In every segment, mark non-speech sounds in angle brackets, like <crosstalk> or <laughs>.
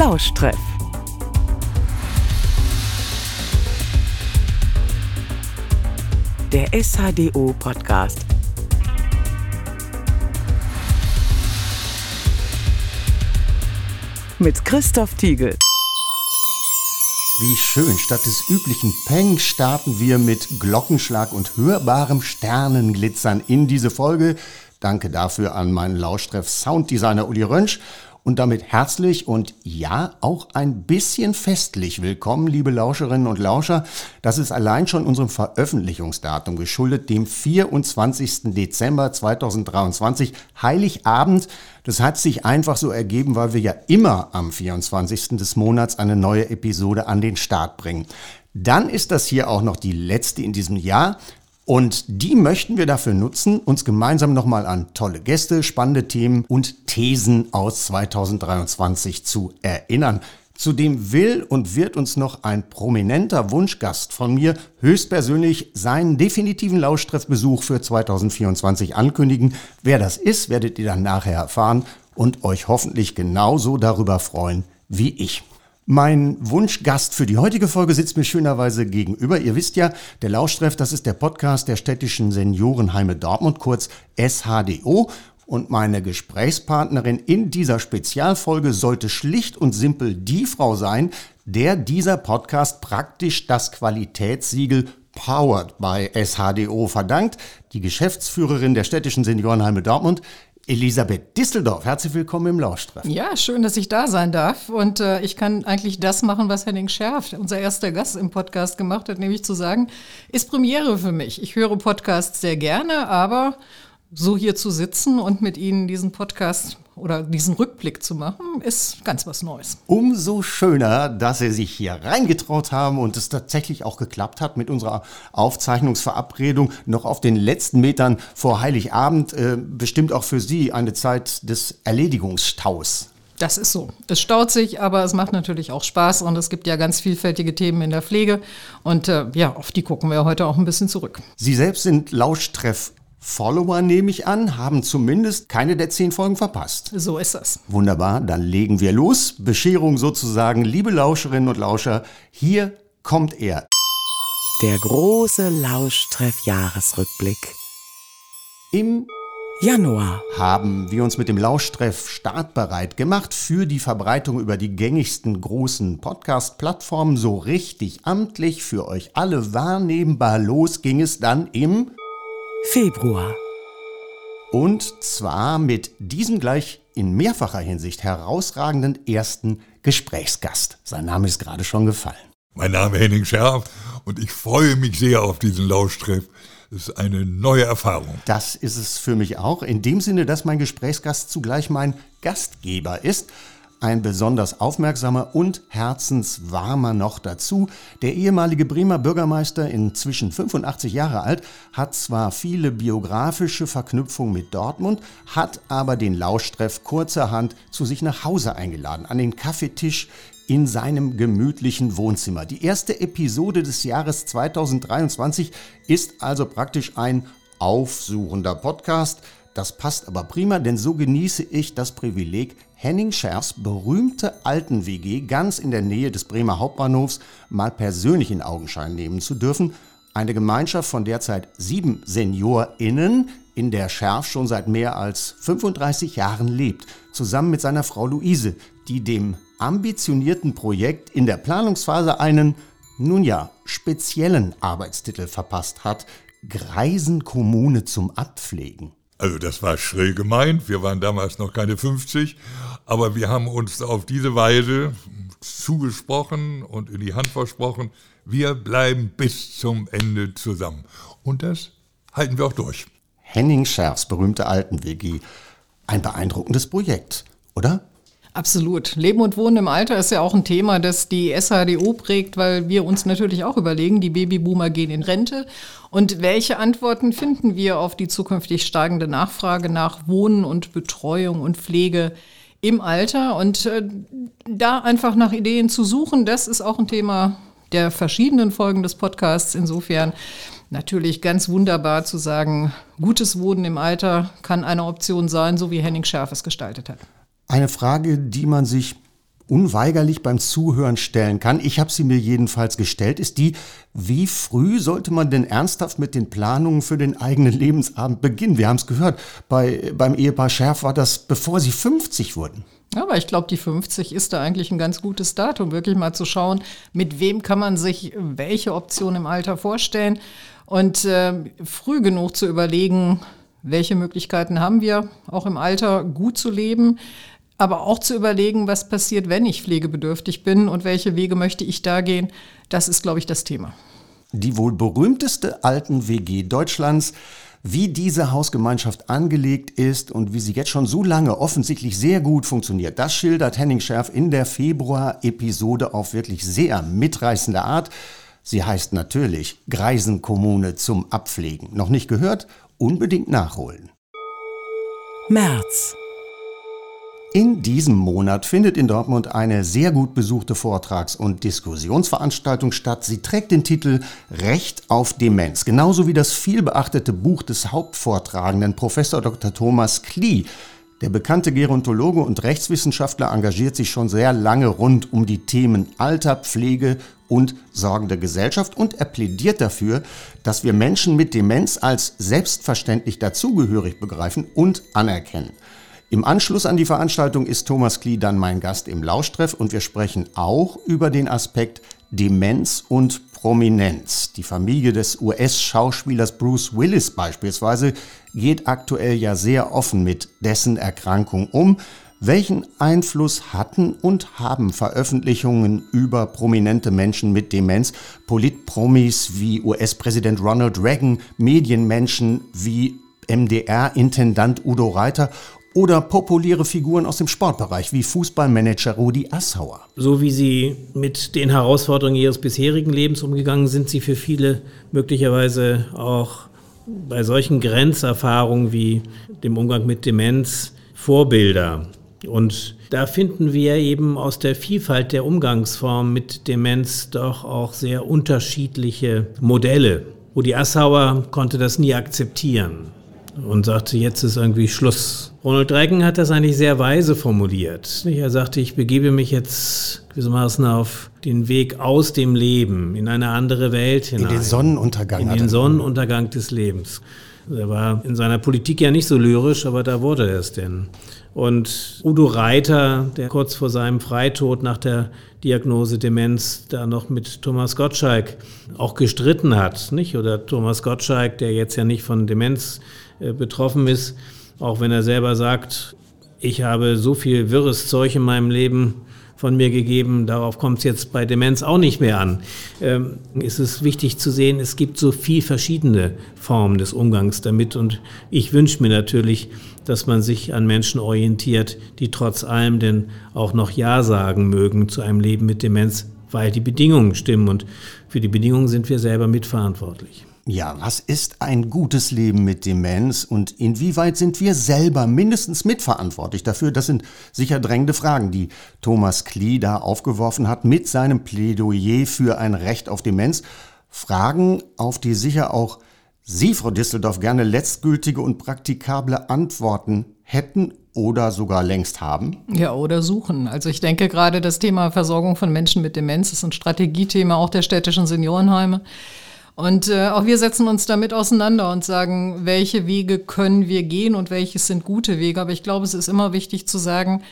Lauschtreff. Der SHDO Podcast. Mit Christoph Tiegel. Wie schön, statt des üblichen Peng starten wir mit Glockenschlag und hörbarem Sternenglitzern in diese Folge. Danke dafür an meinen Lauschtreff Sounddesigner Uli Rönsch und damit herzlich und ja, auch ein bisschen festlich willkommen, liebe Lauscherinnen und Lauscher. Das ist allein schon unserem Veröffentlichungsdatum geschuldet, dem 24. Dezember 2023, Heiligabend. Das hat sich einfach so ergeben, weil wir ja immer am 24. des Monats eine neue Episode an den Start bringen. Dann ist das hier auch noch die letzte in diesem Jahr. Und die möchten wir dafür nutzen, uns gemeinsam nochmal an tolle Gäste, spannende Themen und Thesen aus 2023 zu erinnern. Zudem will und wird uns noch ein prominenter Wunschgast von mir höchstpersönlich seinen definitiven Lauschtreffbesuch für 2024 ankündigen. Wer das ist, werdet ihr dann nachher erfahren und euch hoffentlich genauso darüber freuen wie ich. Mein Wunschgast für die heutige Folge sitzt mir schönerweise gegenüber. Ihr wisst ja, der Lauschtreff, das ist der Podcast der städtischen Seniorenheime Dortmund, kurz SHDO. Und meine Gesprächspartnerin in dieser Spezialfolge sollte schlicht und simpel die Frau sein, der dieser Podcast praktisch das Qualitätssiegel Powered by SHDO verdankt. Die Geschäftsführerin der städtischen Seniorenheime Dortmund Elisabeth Disseldorf, herzlich willkommen im Lauschtreff. Ja, schön, dass ich da sein darf. Und äh, ich kann eigentlich das machen, was Henning Scherf, unser erster Gast im Podcast, gemacht hat, nämlich zu sagen, ist Premiere für mich. Ich höre Podcasts sehr gerne, aber so hier zu sitzen und mit Ihnen diesen Podcast oder diesen Rückblick zu machen, ist ganz was Neues. Umso schöner, dass Sie sich hier reingetraut haben und es tatsächlich auch geklappt hat mit unserer Aufzeichnungsverabredung noch auf den letzten Metern vor Heiligabend. Äh, bestimmt auch für Sie eine Zeit des Erledigungsstaus. Das ist so. Es staut sich, aber es macht natürlich auch Spaß und es gibt ja ganz vielfältige Themen in der Pflege und äh, ja, auf die gucken wir heute auch ein bisschen zurück. Sie selbst sind Lauschtreff Follower, nehme ich an, haben zumindest keine der zehn Folgen verpasst. So ist das. Wunderbar, dann legen wir los. Bescherung sozusagen. Liebe Lauscherinnen und Lauscher, hier kommt er. Der große Lauschtreff-Jahresrückblick. Im Januar haben wir uns mit dem Lauschtreff startbereit gemacht für die Verbreitung über die gängigsten großen Podcast-Plattformen. So richtig amtlich für euch alle wahrnehmbar los ging es dann im Februar. Und zwar mit diesem gleich in mehrfacher Hinsicht herausragenden ersten Gesprächsgast. Sein Name ist gerade schon gefallen. Mein Name ist Henning Scherf und ich freue mich sehr auf diesen Lauschtreff. Das ist eine neue Erfahrung. Das ist es für mich auch. In dem Sinne, dass mein Gesprächsgast zugleich mein Gastgeber ist ein besonders aufmerksamer und herzenswarmer noch dazu. Der ehemalige Bremer Bürgermeister, inzwischen 85 Jahre alt, hat zwar viele biografische Verknüpfungen mit Dortmund, hat aber den Lauschtreff kurzerhand zu sich nach Hause eingeladen, an den Kaffeetisch in seinem gemütlichen Wohnzimmer. Die erste Episode des Jahres 2023 ist also praktisch ein aufsuchender Podcast. Das passt aber prima, denn so genieße ich das Privileg, Henning Scherfs berühmte Alten-WG ganz in der Nähe des Bremer Hauptbahnhofs mal persönlich in Augenschein nehmen zu dürfen. Eine Gemeinschaft von derzeit sieben SeniorInnen, in der Scherf schon seit mehr als 35 Jahren lebt, zusammen mit seiner Frau Luise, die dem ambitionierten Projekt in der Planungsphase einen, nun ja, speziellen Arbeitstitel verpasst hat, Greisen Kommune zum Abpflegen. Also das war schrill gemeint, wir waren damals noch keine 50, aber wir haben uns auf diese Weise zugesprochen und in die Hand versprochen, wir bleiben bis zum Ende zusammen. Und das halten wir auch durch. Henning Scherfs berühmte Alten-WG. Ein beeindruckendes Projekt, oder? Absolut. Leben und Wohnen im Alter ist ja auch ein Thema, das die SHDO prägt, weil wir uns natürlich auch überlegen, die Babyboomer gehen in Rente. Und welche Antworten finden wir auf die zukünftig steigende Nachfrage nach Wohnen und Betreuung und Pflege im Alter? Und äh, da einfach nach Ideen zu suchen, das ist auch ein Thema der verschiedenen Folgen des Podcasts. Insofern natürlich ganz wunderbar zu sagen, gutes Wohnen im Alter kann eine Option sein, so wie Henning Schärf es gestaltet hat. Eine Frage, die man sich unweigerlich beim Zuhören stellen kann, ich habe sie mir jedenfalls gestellt, ist die, wie früh sollte man denn ernsthaft mit den Planungen für den eigenen Lebensabend beginnen? Wir haben es gehört, bei, beim Ehepaar Schärf war das, bevor sie 50 wurden. Aber ich glaube, die 50 ist da eigentlich ein ganz gutes Datum, wirklich mal zu schauen, mit wem kann man sich welche Option im Alter vorstellen. Und äh, früh genug zu überlegen, welche Möglichkeiten haben wir, auch im Alter gut zu leben aber auch zu überlegen, was passiert, wenn ich pflegebedürftig bin und welche Wege möchte ich da gehen, das ist, glaube ich, das Thema. Die wohl berühmteste alten WG Deutschlands, wie diese Hausgemeinschaft angelegt ist und wie sie jetzt schon so lange offensichtlich sehr gut funktioniert, das schildert Henning Schärf in der Februar-Episode auf wirklich sehr mitreißende Art. Sie heißt natürlich Greisenkommune zum Abpflegen. Noch nicht gehört? Unbedingt nachholen. März in diesem Monat findet in Dortmund eine sehr gut besuchte Vortrags- und Diskussionsveranstaltung statt. Sie trägt den Titel Recht auf Demenz, genauso wie das vielbeachtete Buch des Hauptvortragenden Professor Dr. Thomas Klee. Der bekannte Gerontologe und Rechtswissenschaftler engagiert sich schon sehr lange rund um die Themen Alter, Pflege und sorgende Gesellschaft und er plädiert dafür, dass wir Menschen mit Demenz als selbstverständlich dazugehörig begreifen und anerkennen. Im Anschluss an die Veranstaltung ist Thomas Klee dann mein Gast im Lauschtreff und wir sprechen auch über den Aspekt Demenz und Prominenz. Die Familie des US-Schauspielers Bruce Willis beispielsweise geht aktuell ja sehr offen mit dessen Erkrankung um. Welchen Einfluss hatten und haben Veröffentlichungen über prominente Menschen mit Demenz, Politpromis wie US-Präsident Ronald Reagan, Medienmenschen wie MDR-Intendant Udo Reiter oder populäre Figuren aus dem Sportbereich wie Fußballmanager Rudi Assauer. So wie Sie mit den Herausforderungen Ihres bisherigen Lebens umgegangen sind, Sie für viele möglicherweise auch bei solchen Grenzerfahrungen wie dem Umgang mit Demenz Vorbilder. Und da finden wir eben aus der Vielfalt der Umgangsformen mit Demenz doch auch sehr unterschiedliche Modelle. Rudi Assauer konnte das nie akzeptieren und sagte, jetzt ist irgendwie Schluss. Ronald Reagan hat das eigentlich sehr weise formuliert. Er sagte, ich begebe mich jetzt gewissermaßen auf den Weg aus dem Leben, in eine andere Welt hinein. In den Sonnenuntergang. In den Sonnenuntergang des Lebens. Er war in seiner Politik ja nicht so lyrisch, aber da wurde er es denn. Und Udo Reiter, der kurz vor seinem Freitod nach der Diagnose Demenz da noch mit Thomas Gottschalk auch gestritten hat, nicht? Oder Thomas Gottschalk, der jetzt ja nicht von Demenz betroffen ist, auch wenn er selber sagt, ich habe so viel wirres Zeug in meinem Leben von mir gegeben, darauf kommt es jetzt bei Demenz auch nicht mehr an. Ähm, ist es wichtig zu sehen, es gibt so viel verschiedene Formen des Umgangs damit und ich wünsche mir natürlich, dass man sich an Menschen orientiert, die trotz allem denn auch noch Ja sagen mögen zu einem Leben mit Demenz, weil die Bedingungen stimmen und für die Bedingungen sind wir selber mitverantwortlich. Ja, was ist ein gutes Leben mit Demenz und inwieweit sind wir selber mindestens mitverantwortlich dafür? Das sind sicher drängende Fragen, die Thomas Klee da aufgeworfen hat mit seinem Plädoyer für ein Recht auf Demenz. Fragen, auf die sicher auch Sie, Frau Disseldorf, gerne letztgültige und praktikable Antworten hätten oder sogar längst haben? Ja, oder suchen. Also ich denke gerade das Thema Versorgung von Menschen mit Demenz ist ein Strategiethema auch der städtischen Seniorenheime. Und äh, auch wir setzen uns damit auseinander und sagen, welche Wege können wir gehen und welches sind gute Wege. Aber ich glaube, es ist immer wichtig zu sagen,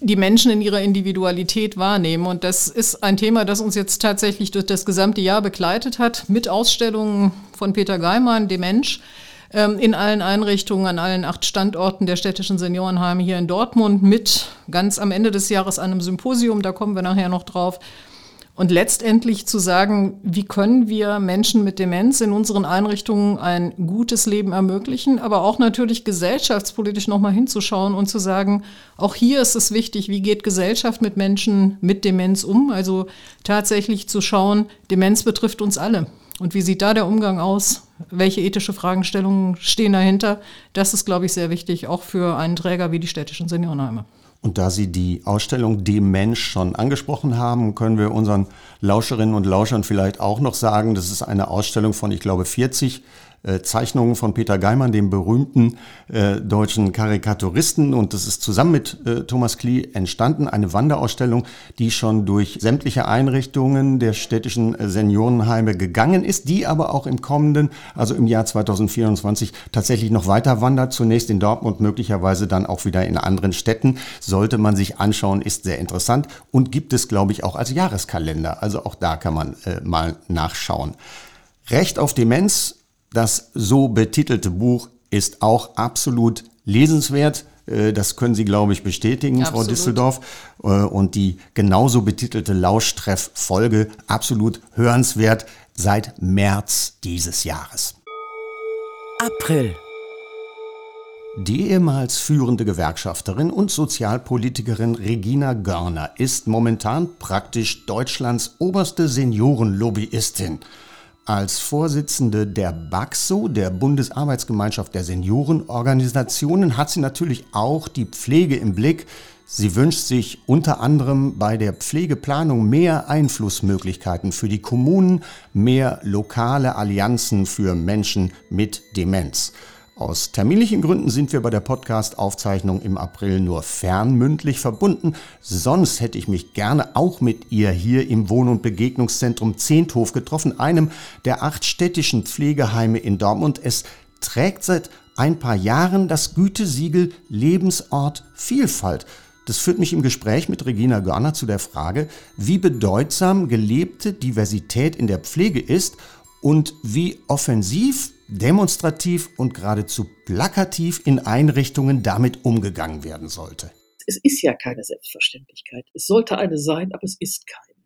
die Menschen in ihrer Individualität wahrnehmen. Und das ist ein Thema, das uns jetzt tatsächlich durch das gesamte Jahr begleitet hat, mit Ausstellungen von Peter Geimann, dem Mensch, ähm, in allen Einrichtungen, an allen acht Standorten der städtischen Seniorenheime hier in Dortmund, mit ganz am Ende des Jahres einem Symposium, da kommen wir nachher noch drauf, und letztendlich zu sagen, wie können wir Menschen mit Demenz in unseren Einrichtungen ein gutes Leben ermöglichen, aber auch natürlich gesellschaftspolitisch nochmal hinzuschauen und zu sagen, auch hier ist es wichtig, wie geht Gesellschaft mit Menschen mit Demenz um? Also tatsächlich zu schauen, Demenz betrifft uns alle. Und wie sieht da der Umgang aus? Welche ethische Fragestellungen stehen dahinter? Das ist, glaube ich, sehr wichtig, auch für einen Träger wie die städtischen Seniorenheime. Und da Sie die Ausstellung Dem Mensch schon angesprochen haben, können wir unseren Lauscherinnen und Lauschern vielleicht auch noch sagen, das ist eine Ausstellung von, ich glaube, 40 äh, Zeichnungen von Peter Geimann, dem berühmten äh, deutschen Karikaturisten. Und das ist zusammen mit äh, Thomas Klee entstanden. Eine Wanderausstellung, die schon durch sämtliche Einrichtungen der städtischen äh, Seniorenheime gegangen ist, die aber auch im kommenden, also im Jahr 2024, tatsächlich noch weiter wandert. Zunächst in Dortmund, möglicherweise dann auch wieder in anderen Städten. Sollte man sich anschauen, ist sehr interessant und gibt es, glaube ich, auch als Jahreskalender. Also auch da kann man äh, mal nachschauen. Recht auf Demenz, das so betitelte Buch, ist auch absolut lesenswert. Äh, das können Sie, glaube ich, bestätigen, absolut. Frau Disseldorf. Äh, und die genauso betitelte Lauschtreff-Folge absolut hörenswert seit März dieses Jahres. April. Die ehemals führende Gewerkschafterin und Sozialpolitikerin Regina Görner ist momentan praktisch Deutschlands oberste Seniorenlobbyistin. Als Vorsitzende der BAXO, der Bundesarbeitsgemeinschaft der Seniorenorganisationen, hat sie natürlich auch die Pflege im Blick. Sie wünscht sich unter anderem bei der Pflegeplanung mehr Einflussmöglichkeiten für die Kommunen, mehr lokale Allianzen für Menschen mit Demenz. Aus terminlichen Gründen sind wir bei der Podcast-Aufzeichnung im April nur fernmündlich verbunden. Sonst hätte ich mich gerne auch mit ihr hier im Wohn- und Begegnungszentrum Zehnthof getroffen, einem der acht städtischen Pflegeheime in Dortmund. Es trägt seit ein paar Jahren das Gütesiegel Lebensort Vielfalt. Das führt mich im Gespräch mit Regina Görner zu der Frage, wie bedeutsam gelebte Diversität in der Pflege ist und wie offensiv demonstrativ und geradezu plakativ in Einrichtungen damit umgegangen werden sollte. Es ist ja keine Selbstverständlichkeit. Es sollte eine sein, aber es ist keine.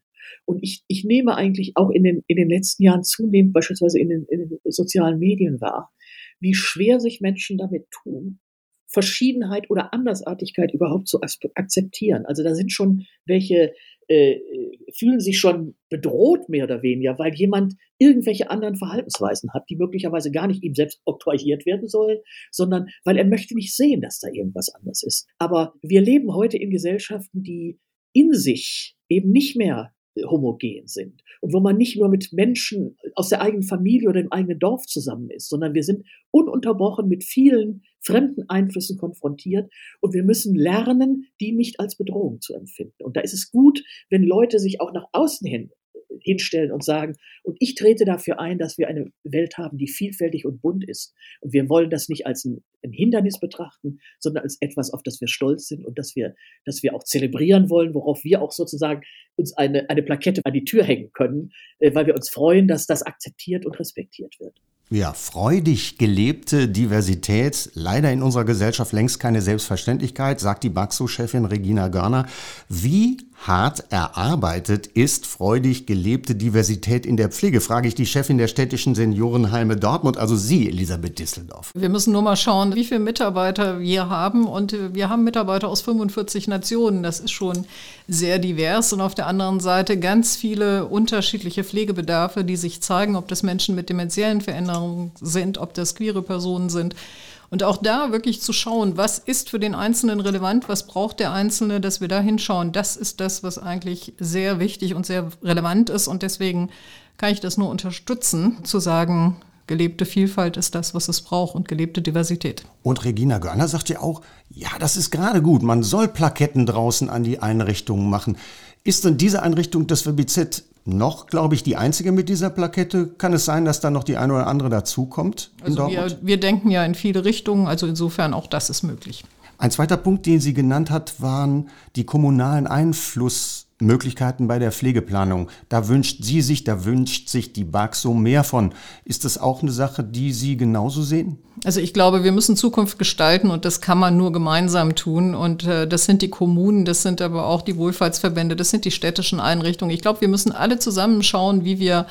Und ich, ich nehme eigentlich auch in den, in den letzten Jahren zunehmend beispielsweise in den, in den sozialen Medien wahr, wie schwer sich Menschen damit tun, Verschiedenheit oder Andersartigkeit überhaupt zu akzeptieren. Also da sind schon welche äh, fühlen sich schon bedroht mehr oder weniger, weil jemand irgendwelche anderen Verhaltensweisen hat, die möglicherweise gar nicht ihm selbst oktroyiert werden sollen, sondern weil er möchte nicht sehen, dass da irgendwas anders ist. Aber wir leben heute in Gesellschaften, die in sich eben nicht mehr homogen sind und wo man nicht nur mit Menschen aus der eigenen Familie oder dem eigenen Dorf zusammen ist, sondern wir sind ununterbrochen mit vielen fremden Einflüssen konfrontiert und wir müssen lernen, die nicht als Bedrohung zu empfinden. Und da ist es gut, wenn Leute sich auch nach außen hin hinstellen und sagen, und ich trete dafür ein, dass wir eine Welt haben, die vielfältig und bunt ist. Und wir wollen das nicht als ein, ein Hindernis betrachten, sondern als etwas, auf das wir stolz sind und das wir, das wir auch zelebrieren wollen, worauf wir auch sozusagen uns eine, eine Plakette an die Tür hängen können, äh, weil wir uns freuen, dass das akzeptiert und respektiert wird. Ja, freudig gelebte Diversität, leider in unserer Gesellschaft längst keine Selbstverständlichkeit, sagt die Baxo-Chefin Regina Görner. Wie hart erarbeitet ist freudig gelebte Diversität in der Pflege, frage ich die Chefin der städtischen Seniorenheime Dortmund, also Sie, Elisabeth Disseldorf. Wir müssen nur mal schauen, wie viele Mitarbeiter wir haben. Und wir haben Mitarbeiter aus 45 Nationen. Das ist schon sehr divers. Und auf der anderen Seite ganz viele unterschiedliche Pflegebedarfe, die sich zeigen, ob das Menschen mit demenziellen Veränderungen sind, ob das queere Personen sind. Und auch da wirklich zu schauen, was ist für den Einzelnen relevant, was braucht der Einzelne, dass wir da hinschauen, das ist das, was eigentlich sehr wichtig und sehr relevant ist. Und deswegen kann ich das nur unterstützen, zu sagen, gelebte Vielfalt ist das, was es braucht und gelebte Diversität. Und Regina Görner sagt ja auch, ja, das ist gerade gut, man soll Plaketten draußen an die Einrichtungen machen. Ist denn diese Einrichtung des WBZ noch, glaube ich, die einzige mit dieser Plakette. Kann es sein, dass da noch die eine oder andere dazukommt? Also wir, wir denken ja in viele Richtungen, also insofern auch das ist möglich. Ein zweiter Punkt, den sie genannt hat, waren die kommunalen Einfluss Möglichkeiten bei der Pflegeplanung. Da wünscht sie sich, da wünscht sich die BAXO mehr von. Ist das auch eine Sache, die Sie genauso sehen? Also ich glaube, wir müssen Zukunft gestalten und das kann man nur gemeinsam tun. Und äh, das sind die Kommunen, das sind aber auch die Wohlfahrtsverbände, das sind die städtischen Einrichtungen. Ich glaube, wir müssen alle zusammen schauen, wie wir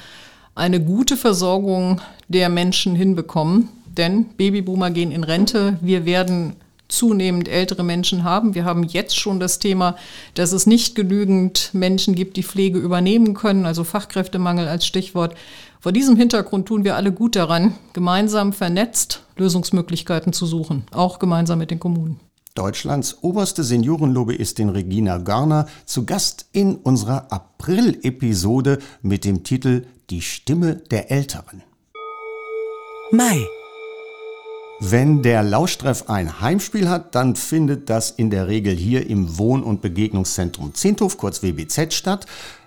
eine gute Versorgung der Menschen hinbekommen. Denn Babyboomer gehen in Rente. Wir werden zunehmend ältere Menschen haben. Wir haben jetzt schon das Thema, dass es nicht genügend Menschen gibt, die Pflege übernehmen können, also Fachkräftemangel als Stichwort. Vor diesem Hintergrund tun wir alle gut daran, gemeinsam vernetzt Lösungsmöglichkeiten zu suchen, auch gemeinsam mit den Kommunen. Deutschlands oberste Seniorenlobbyistin Regina Garner zu Gast in unserer April-Episode mit dem Titel Die Stimme der Älteren. Mai. Wenn der Lauschtreff ein Heimspiel hat, dann findet das in der Regel hier im Wohn- und Begegnungszentrum Zinthof, kurz WBZ, statt.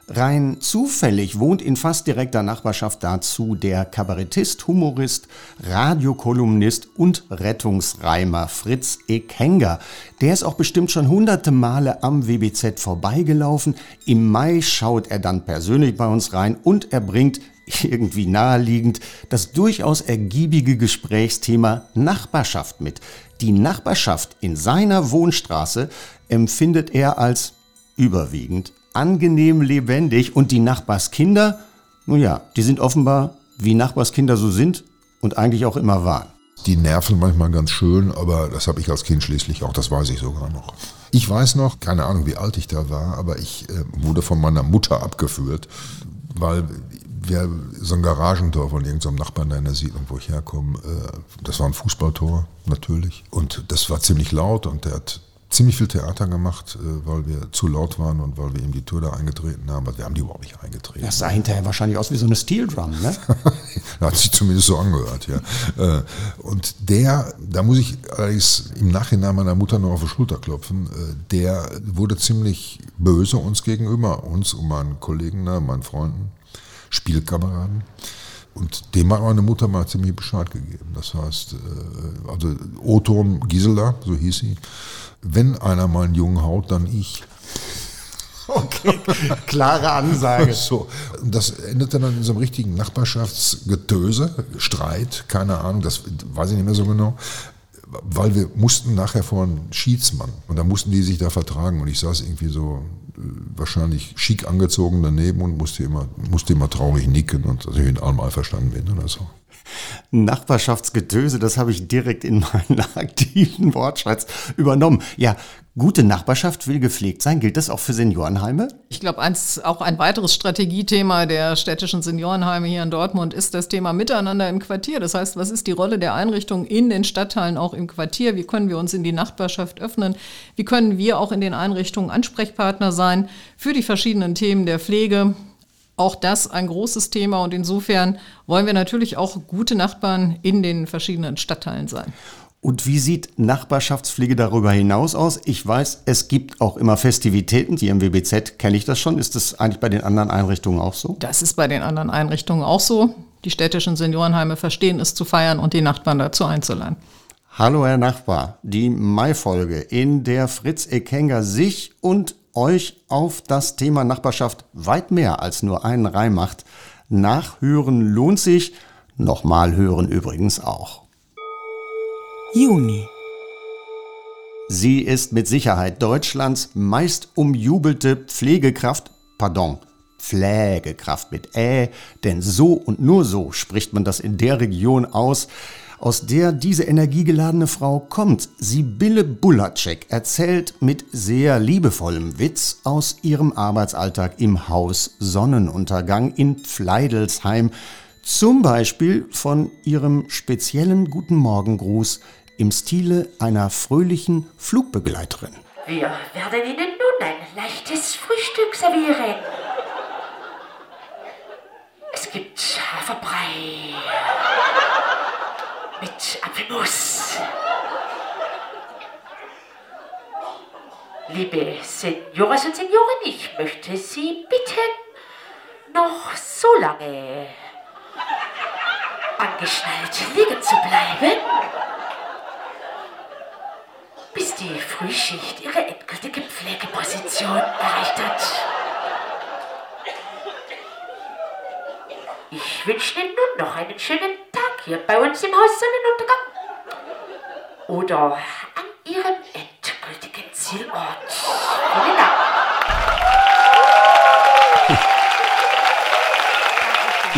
Rein zufällig wohnt in fast direkter Nachbarschaft dazu der Kabarettist, Humorist, Radiokolumnist und Rettungsreimer Fritz Ekenger. Der ist auch bestimmt schon hunderte Male am WBZ vorbeigelaufen. Im Mai schaut er dann persönlich bei uns rein und er bringt <laughs> irgendwie naheliegend das durchaus ergiebige Gesprächsthema Nachbarschaft mit. Die Nachbarschaft in seiner Wohnstraße empfindet er als überwiegend angenehm lebendig und die Nachbarskinder, nun ja, die sind offenbar, wie Nachbarskinder so sind und eigentlich auch immer waren. Die nerven manchmal ganz schön, aber das habe ich als Kind schließlich auch, das weiß ich sogar noch. Ich weiß noch, keine Ahnung, wie alt ich da war, aber ich äh, wurde von meiner Mutter abgeführt, weil wir so ein Garagentor von irgendeinem Nachbarn in der Siedlung, wo ich herkomme, äh, das war ein Fußballtor natürlich und das war ziemlich laut und der hat ziemlich viel Theater gemacht, äh, weil wir zu laut waren und weil wir ihm die Tür da eingetreten haben. Aber wir haben die überhaupt nicht eingetreten. Das sah hinterher wahrscheinlich aus wie so eine Steel Drum, ne? <laughs> hat sich zumindest so angehört, ja. Äh, und der, da muss ich allerdings im Nachhinein meiner Mutter noch auf die Schulter klopfen, der wurde ziemlich böse uns gegenüber, uns und meinen Kollegen, meinen Freunden, Spielkameraden. Und dem hat meine Mutter mal ziemlich Bescheid gegeben. Das heißt, also Oton Gisela, so hieß sie, wenn einer mal einen Jungen haut, dann ich. <laughs> Okay, klare Ansage. So, das endete dann in so einem richtigen Nachbarschaftsgetöse, Streit, keine Ahnung, das weiß ich nicht mehr so genau, weil wir mussten nachher vor einen Schiedsmann und da mussten die sich da vertragen und ich saß irgendwie so äh, wahrscheinlich schick angezogen daneben und musste immer, musste immer traurig nicken und dass ich in allem einverstanden bin oder so. Nachbarschaftsgetöse, das habe ich direkt in meinen <laughs> aktiven Wortschatz übernommen. Ja, gute Nachbarschaft will gepflegt sein. Gilt das auch für Seniorenheime? Ich glaube, auch ein weiteres Strategiethema der städtischen Seniorenheime hier in Dortmund ist das Thema Miteinander im Quartier. Das heißt, was ist die Rolle der Einrichtung in den Stadtteilen, auch im Quartier? Wie können wir uns in die Nachbarschaft öffnen? Wie können wir auch in den Einrichtungen Ansprechpartner sein für die verschiedenen Themen der Pflege? Auch das ein großes Thema und insofern wollen wir natürlich auch gute Nachbarn in den verschiedenen Stadtteilen sein. Und wie sieht Nachbarschaftspflege darüber hinaus aus? Ich weiß, es gibt auch immer Festivitäten. Hier im WBZ kenne ich das schon. Ist das eigentlich bei den anderen Einrichtungen auch so? Das ist bei den anderen Einrichtungen auch so. Die städtischen Seniorenheime verstehen es zu feiern und die Nachbarn dazu einzuladen. Hallo Herr Nachbar, die Mai-Folge, in der Fritz Ekenger sich und euch auf das Thema Nachbarschaft weit mehr als nur einen Reim macht. Nachhören lohnt sich, nochmal hören übrigens auch. Juni. Sie ist mit Sicherheit Deutschlands meist umjubelte Pflegekraft, pardon, Pflegekraft mit Ä, denn so und nur so spricht man das in der Region aus, aus der diese energiegeladene Frau kommt. Sibylle Bulacek erzählt mit sehr liebevollem Witz aus ihrem Arbeitsalltag im Haus Sonnenuntergang in Pfleidelsheim. Zum Beispiel von ihrem speziellen Guten Morgengruß im Stile einer fröhlichen Flugbegleiterin. Wir werden Ihnen nun ein leichtes Frühstück servieren. Es gibt Haferbrei Apfelmus. Liebe Senioras und Senioren, ich möchte Sie bitten, noch so lange angeschnallt liegen zu bleiben, bis die Frühschicht ihre endgültige Pflegeposition erreicht hat. Ich wünsche Ihnen nun noch einen schönen hier bei uns im Haus Sonnenuntergang. Oder an Ihrem endgültigen Zielort. Vielen Dank.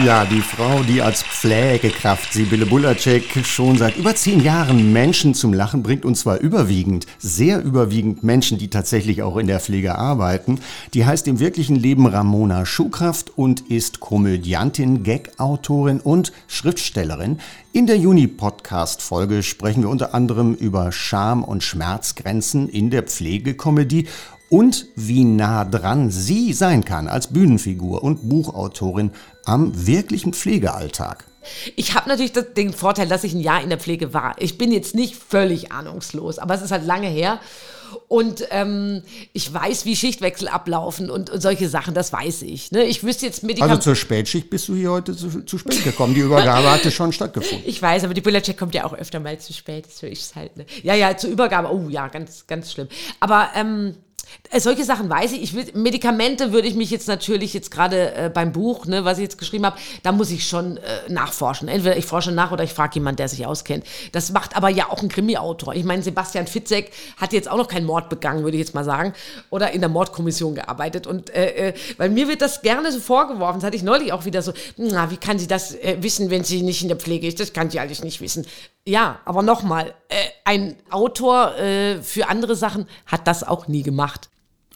Ja, die Frau, die als Pflegekraft Sibylle Bulacek schon seit über zehn Jahren Menschen zum Lachen bringt, und zwar überwiegend, sehr überwiegend Menschen, die tatsächlich auch in der Pflege arbeiten, die heißt im wirklichen Leben Ramona Schuhkraft und ist Komödiantin, Gag-Autorin und Schriftstellerin. In der Juni-Podcast-Folge sprechen wir unter anderem über Scham- und Schmerzgrenzen in der Pflegekomödie und wie nah dran sie sein kann als Bühnenfigur und Buchautorin am wirklichen Pflegealltag. Ich habe natürlich den Vorteil, dass ich ein Jahr in der Pflege war. Ich bin jetzt nicht völlig ahnungslos, aber es ist halt lange her. Und ähm, ich weiß, wie Schichtwechsel ablaufen und, und solche Sachen, das weiß ich. Ne? Ich wüsste jetzt Medikamente. Also zur Spätschicht bist du hier heute zu, zu spät gekommen. Die Übergabe hatte schon stattgefunden. Ich weiß, aber die Bullercheck kommt ja auch öfter mal zu spät. Das höre ich halt. Ne? Ja, ja, zur Übergabe. Oh ja, ganz, ganz schlimm. Aber ähm, äh, solche Sachen weiß ich. ich will, Medikamente würde ich mich jetzt natürlich jetzt gerade äh, beim Buch, ne, was ich jetzt geschrieben habe, da muss ich schon äh, nachforschen. Entweder ich forsche nach oder ich frage jemanden, der sich auskennt. Das macht aber ja auch ein Krimi-Autor. Ich meine, Sebastian Fitzek hat jetzt auch noch keinen Mord begangen, würde ich jetzt mal sagen, oder in der Mordkommission gearbeitet. Und äh, äh weil mir wird das gerne so vorgeworfen, das hatte ich neulich auch wieder so, na, wie kann sie das äh, wissen, wenn sie nicht in der Pflege ist? Das kann sie eigentlich nicht wissen. Ja, aber nochmal, äh, ein Autor äh, für andere Sachen hat das auch nie gemacht.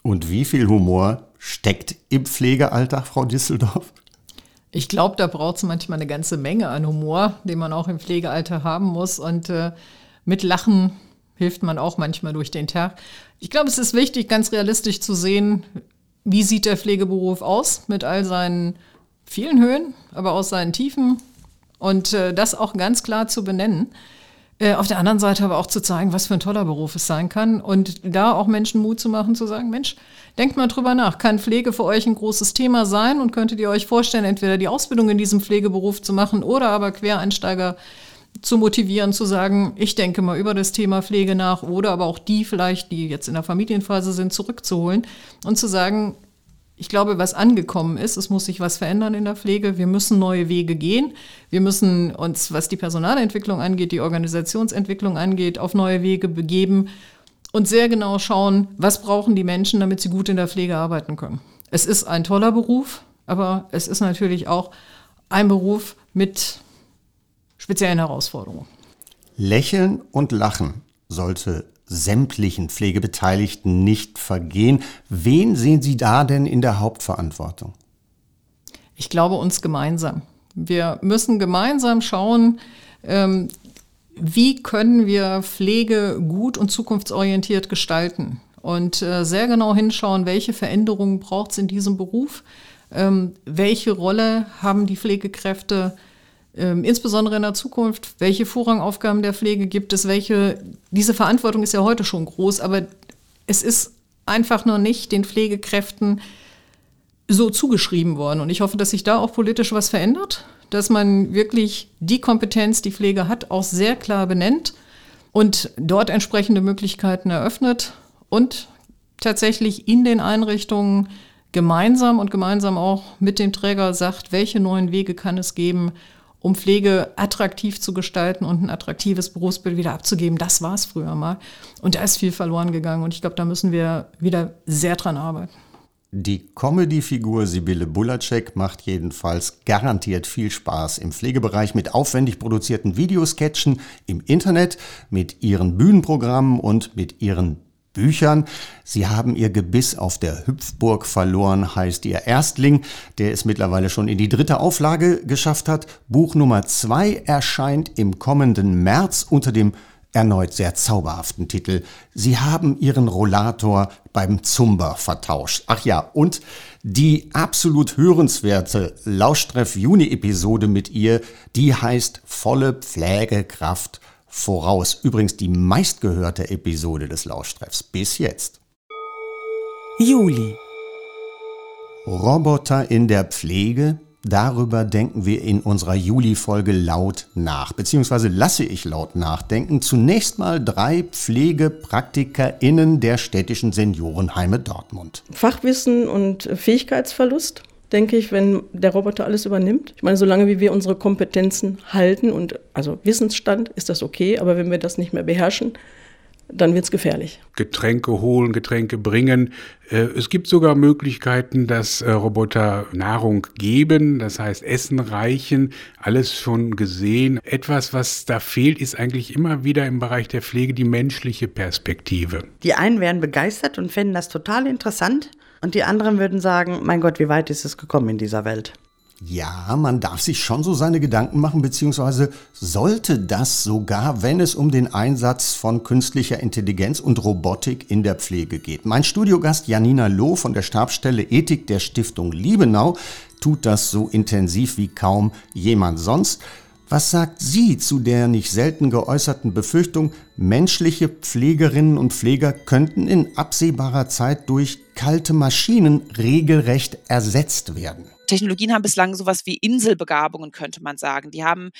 Und wie viel Humor steckt im Pflegealltag, Frau Disseldorf? Ich glaube, da braucht es manchmal eine ganze Menge an Humor, den man auch im Pflegealter haben muss. Und äh, mit Lachen hilft man auch manchmal durch den Tag. Ich glaube, es ist wichtig, ganz realistisch zu sehen, wie sieht der Pflegeberuf aus mit all seinen vielen Höhen, aber auch seinen Tiefen und äh, das auch ganz klar zu benennen. Äh, auf der anderen Seite aber auch zu zeigen, was für ein toller Beruf es sein kann und da auch Menschen Mut zu machen, zu sagen, Mensch, denkt mal drüber nach, kann Pflege für euch ein großes Thema sein und könntet ihr euch vorstellen, entweder die Ausbildung in diesem Pflegeberuf zu machen oder aber Quereinsteiger zu motivieren, zu sagen, ich denke mal über das Thema Pflege nach oder aber auch die vielleicht, die jetzt in der Familienphase sind, zurückzuholen und zu sagen, ich glaube, was angekommen ist, es muss sich was verändern in der Pflege. Wir müssen neue Wege gehen. Wir müssen uns, was die Personalentwicklung angeht, die Organisationsentwicklung angeht, auf neue Wege begeben und sehr genau schauen, was brauchen die Menschen, damit sie gut in der Pflege arbeiten können. Es ist ein toller Beruf, aber es ist natürlich auch ein Beruf mit speziellen Herausforderungen. Lächeln und Lachen sollte sämtlichen Pflegebeteiligten nicht vergehen. Wen sehen Sie da denn in der Hauptverantwortung? Ich glaube uns gemeinsam. Wir müssen gemeinsam schauen, ähm, wie können wir Pflege gut und zukunftsorientiert gestalten und äh, sehr genau hinschauen, welche Veränderungen braucht es in diesem Beruf, ähm, welche Rolle haben die Pflegekräfte ähm, insbesondere in der Zukunft, welche Vorrangaufgaben der Pflege gibt es, welche, diese Verantwortung ist ja heute schon groß, aber es ist einfach nur nicht den Pflegekräften so zugeschrieben worden. Und ich hoffe, dass sich da auch politisch was verändert, dass man wirklich die Kompetenz, die Pflege hat, auch sehr klar benennt und dort entsprechende Möglichkeiten eröffnet und tatsächlich in den Einrichtungen gemeinsam und gemeinsam auch mit dem Träger sagt, welche neuen Wege kann es geben, um Pflege attraktiv zu gestalten und ein attraktives Berufsbild wieder abzugeben. Das war es früher mal. Und da ist viel verloren gegangen. Und ich glaube, da müssen wir wieder sehr dran arbeiten. Die Comedy-Figur Sibylle Bulacek macht jedenfalls garantiert viel Spaß im Pflegebereich mit aufwendig produzierten Videosketchen im Internet, mit ihren Bühnenprogrammen und mit ihren Büchern. Sie haben ihr Gebiss auf der Hüpfburg verloren, heißt ihr Erstling, der es mittlerweile schon in die dritte Auflage geschafft hat. Buch Nummer zwei erscheint im kommenden März unter dem erneut sehr zauberhaften Titel Sie haben Ihren Rollator beim Zumba vertauscht. Ach ja, und die absolut hörenswerte Lauschtreff Juni-Episode mit ihr, die heißt Volle Pflegekraft voraus. Übrigens die meistgehörte Episode des Lauschtreffs bis jetzt. Juli. Roboter in der Pflege? Darüber denken wir in unserer Juli-Folge laut nach, beziehungsweise lasse ich laut nachdenken. Zunächst mal drei PflegepraktikerInnen der städtischen Seniorenheime Dortmund. Fachwissen und Fähigkeitsverlust denke ich, wenn der Roboter alles übernimmt. Ich meine, solange wie wir unsere Kompetenzen halten und also Wissensstand, ist das okay, aber wenn wir das nicht mehr beherrschen, dann wird es gefährlich. Getränke holen, Getränke bringen. Äh, es gibt sogar Möglichkeiten, dass äh, Roboter Nahrung geben, das heißt Essen reichen, alles schon gesehen. Etwas, was da fehlt, ist eigentlich immer wieder im Bereich der Pflege die menschliche Perspektive. Die einen wären begeistert und fänden das total interessant. Und die anderen würden sagen, mein Gott, wie weit ist es gekommen in dieser Welt? Ja, man darf sich schon so seine Gedanken machen, beziehungsweise sollte das sogar, wenn es um den Einsatz von künstlicher Intelligenz und Robotik in der Pflege geht. Mein Studiogast Janina Loh von der Stabsstelle Ethik der Stiftung Liebenau tut das so intensiv wie kaum jemand sonst. Was sagt sie zu der nicht selten geäußerten Befürchtung, menschliche Pflegerinnen und Pfleger könnten in absehbarer Zeit durch kalte Maschinen regelrecht ersetzt werden? Technologien haben bislang sowas wie Inselbegabungen, könnte man sagen. Die haben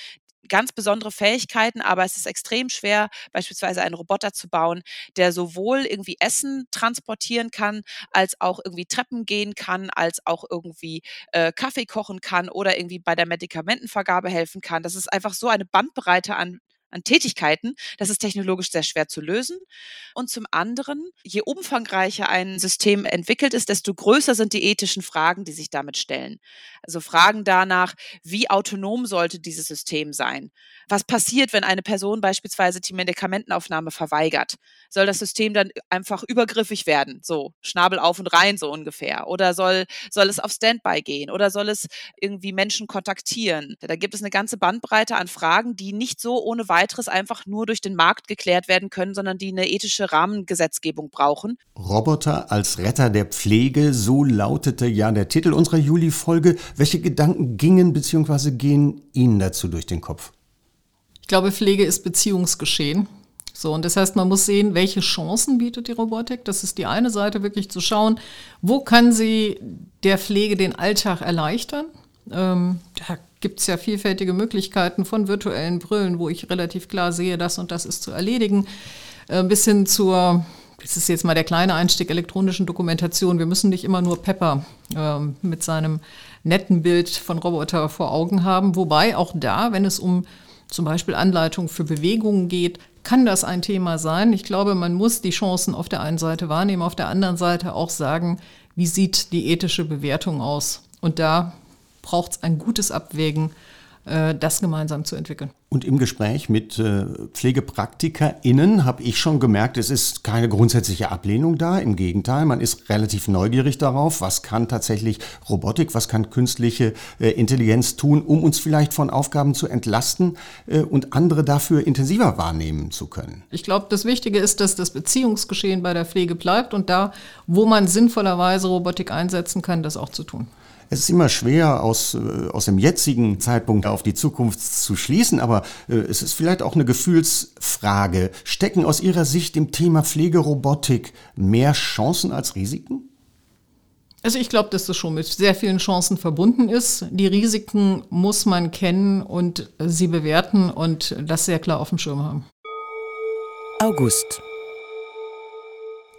ganz besondere Fähigkeiten, aber es ist extrem schwer, beispielsweise einen Roboter zu bauen, der sowohl irgendwie Essen transportieren kann, als auch irgendwie Treppen gehen kann, als auch irgendwie äh, Kaffee kochen kann oder irgendwie bei der Medikamentenvergabe helfen kann. Das ist einfach so eine Bandbreite an an Tätigkeiten. Das ist technologisch sehr schwer zu lösen. Und zum anderen, je umfangreicher ein System entwickelt ist, desto größer sind die ethischen Fragen, die sich damit stellen. Also Fragen danach, wie autonom sollte dieses System sein? Was passiert, wenn eine Person beispielsweise die Medikamentenaufnahme verweigert? Soll das System dann einfach übergriffig werden? So, Schnabel auf und rein, so ungefähr. Oder soll, soll es auf Standby gehen? Oder soll es irgendwie Menschen kontaktieren? Da gibt es eine ganze Bandbreite an Fragen, die nicht so ohne weiteres einfach nur durch den Markt geklärt werden können, sondern die eine ethische Rahmengesetzgebung brauchen. Roboter als Retter der Pflege, so lautete ja der Titel unserer Juli-Folge. Welche Gedanken gingen bzw. gehen Ihnen dazu durch den Kopf? Ich glaube, Pflege ist Beziehungsgeschehen. So, und das heißt, man muss sehen, welche Chancen bietet die Robotik. Das ist die eine Seite, wirklich zu schauen, wo kann sie der Pflege den Alltag erleichtern. Ähm, da gibt es ja vielfältige Möglichkeiten von virtuellen Brillen, wo ich relativ klar sehe, das und das ist zu erledigen, äh, bis hin zur, das ist jetzt mal der kleine Einstieg, elektronischen Dokumentation. Wir müssen nicht immer nur Pepper äh, mit seinem netten Bild von Roboter vor Augen haben, wobei auch da, wenn es um zum Beispiel Anleitungen für Bewegungen geht, kann das ein Thema sein. Ich glaube, man muss die Chancen auf der einen Seite wahrnehmen, auf der anderen Seite auch sagen, wie sieht die ethische Bewertung aus? Und da braucht es ein gutes Abwägen, das gemeinsam zu entwickeln. Und im Gespräch mit äh, PflegepraktikerInnen habe ich schon gemerkt, es ist keine grundsätzliche Ablehnung da. Im Gegenteil, man ist relativ neugierig darauf, was kann tatsächlich Robotik, was kann künstliche äh, Intelligenz tun, um uns vielleicht von Aufgaben zu entlasten äh, und andere dafür intensiver wahrnehmen zu können. Ich glaube, das Wichtige ist, dass das Beziehungsgeschehen bei der Pflege bleibt und da, wo man sinnvollerweise Robotik einsetzen kann, das auch zu tun. Es ist immer schwer, aus, äh, aus dem jetzigen Zeitpunkt auf die Zukunft zu schließen, aber äh, es ist vielleicht auch eine Gefühlsfrage. Stecken aus Ihrer Sicht im Thema Pflegerobotik mehr Chancen als Risiken? Also ich glaube, dass das schon mit sehr vielen Chancen verbunden ist. Die Risiken muss man kennen und sie bewerten und das sehr klar auf dem Schirm haben. August.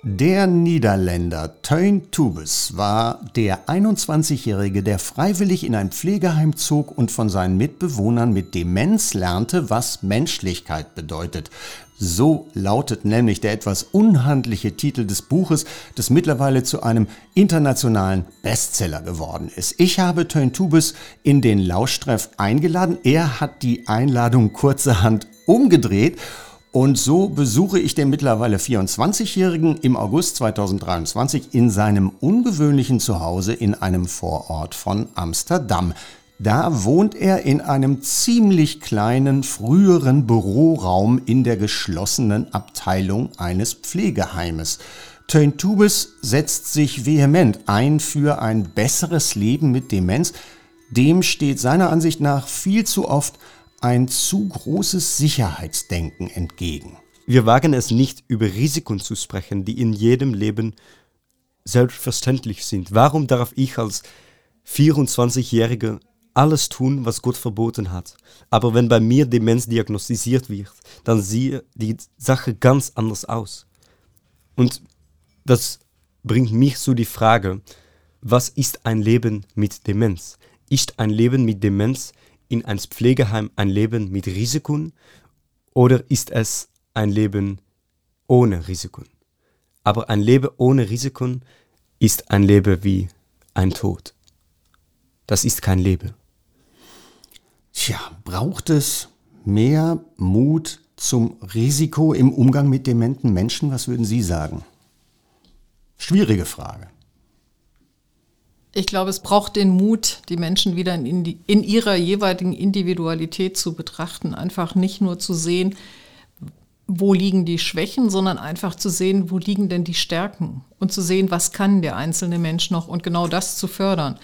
Der Niederländer Teun Tubes war der 21-Jährige, der freiwillig in ein Pflegeheim zog und von seinen Mitbewohnern mit Demenz lernte, was Menschlichkeit bedeutet. So lautet nämlich der etwas unhandliche Titel des Buches, das mittlerweile zu einem internationalen Bestseller geworden ist. Ich habe Teun Tubes in den Lauschtreff eingeladen. Er hat die Einladung kurzerhand umgedreht und so besuche ich den mittlerweile 24-Jährigen im August 2023 in seinem ungewöhnlichen Zuhause in einem Vorort von Amsterdam. Da wohnt er in einem ziemlich kleinen früheren Büroraum in der geschlossenen Abteilung eines Pflegeheimes. Tubes setzt sich vehement ein für ein besseres Leben mit Demenz. Dem steht seiner Ansicht nach viel zu oft ein zu großes Sicherheitsdenken entgegen. Wir wagen es nicht, über Risiken zu sprechen, die in jedem Leben selbstverständlich sind. Warum darf ich als 24-Jähriger alles tun, was Gott verboten hat? Aber wenn bei mir Demenz diagnostiziert wird, dann sieht die Sache ganz anders aus. Und das bringt mich zu die Frage, was ist ein Leben mit Demenz? Ist ein Leben mit Demenz in ein Pflegeheim ein Leben mit Risiken oder ist es ein Leben ohne Risiken? Aber ein Leben ohne Risiken ist ein Leben wie ein Tod. Das ist kein Leben. Tja, braucht es mehr Mut zum Risiko im Umgang mit dementen Menschen? Was würden Sie sagen? Schwierige Frage. Ich glaube, es braucht den Mut, die Menschen wieder in, die, in, ihrer jeweiligen Individualität zu betrachten. Einfach nicht nur zu sehen, wo liegen die Schwächen, sondern einfach zu sehen, wo liegen denn die Stärken und zu sehen, was kann der einzelne Mensch noch und genau das zu fördern.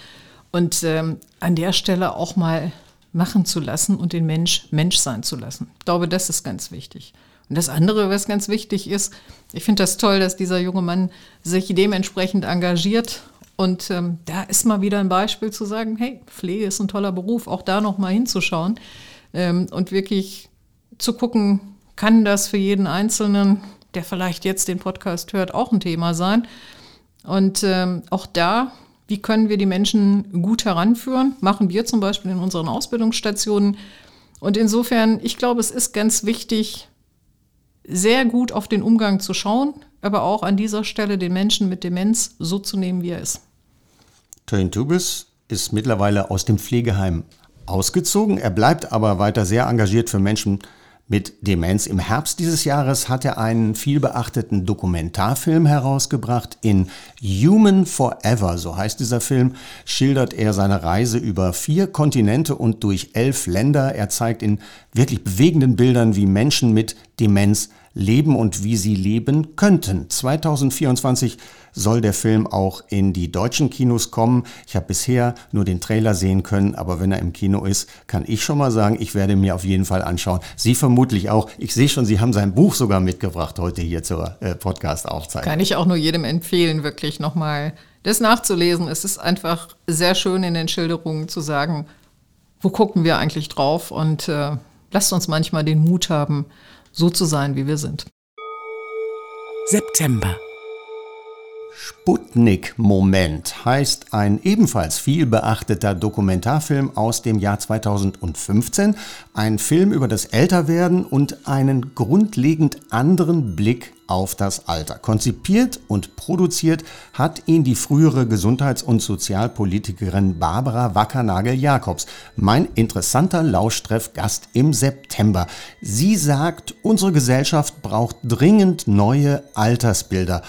Und ähm, an der Stelle auch mal machen zu lassen und den Mensch Mensch sein zu lassen. Ich glaube, das ist ganz wichtig. Und das andere, was ganz wichtig ist, ich finde das toll, dass dieser junge Mann sich dementsprechend engagiert. Und ähm, da ist mal wieder ein Beispiel zu sagen, hey, Pflege ist ein toller Beruf, auch da noch mal hinzuschauen ähm, und wirklich zu gucken, kann das für jeden Einzelnen, der vielleicht jetzt den Podcast hört, auch ein Thema sein. Und ähm, auch da wie können wir die Menschen gut heranführen? Machen wir zum Beispiel in unseren Ausbildungsstationen. Und insofern, ich glaube, es ist ganz wichtig, sehr gut auf den Umgang zu schauen, aber auch an dieser Stelle den Menschen mit Demenz so zu nehmen, wie er ist. Töin Tubis ist mittlerweile aus dem Pflegeheim ausgezogen. Er bleibt aber weiter sehr engagiert für Menschen mit Demenz. Im Herbst dieses Jahres hat er einen vielbeachteten Dokumentarfilm herausgebracht. In Human Forever, so heißt dieser Film, schildert er seine Reise über vier Kontinente und durch elf Länder. Er zeigt in wirklich bewegenden Bildern, wie Menschen mit Demenz leben und wie sie leben könnten. 2024 soll der Film auch in die deutschen Kinos kommen. Ich habe bisher nur den Trailer sehen können, aber wenn er im Kino ist, kann ich schon mal sagen, ich werde mir auf jeden Fall anschauen. Sie vermutlich auch. Ich sehe schon, Sie haben sein Buch sogar mitgebracht heute hier zur äh, Podcast-Aufzeichnung. Kann ich auch nur jedem empfehlen, wirklich nochmal das nachzulesen. Es ist einfach sehr schön in den Schilderungen zu sagen, wo gucken wir eigentlich drauf und äh, lasst uns manchmal den Mut haben, so zu sein, wie wir sind. September. Sputnik-Moment heißt ein ebenfalls viel beachteter Dokumentarfilm aus dem Jahr 2015. Ein Film über das Älterwerden und einen grundlegend anderen Blick auf das Alter. Konzipiert und produziert hat ihn die frühere Gesundheits- und Sozialpolitikerin Barbara Wackernagel-Jakobs, mein interessanter Lauschtreff-Gast im September. Sie sagt, unsere Gesellschaft braucht dringend neue Altersbilder.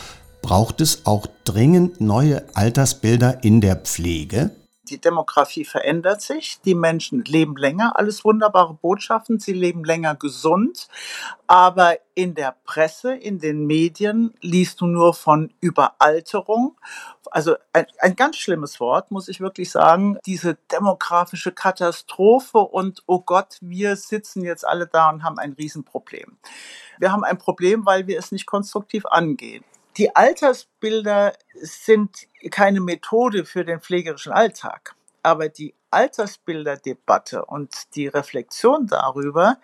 Braucht es auch dringend neue Altersbilder in der Pflege? Die Demografie verändert sich, die Menschen leben länger, alles wunderbare Botschaften, sie leben länger gesund, aber in der Presse, in den Medien liest du nur von Überalterung. Also ein, ein ganz schlimmes Wort, muss ich wirklich sagen, diese demografische Katastrophe und oh Gott, wir sitzen jetzt alle da und haben ein Riesenproblem. Wir haben ein Problem, weil wir es nicht konstruktiv angehen. Die Altersbilder sind keine Methode für den pflegerischen Alltag, aber die Altersbilderdebatte und die Reflexion darüber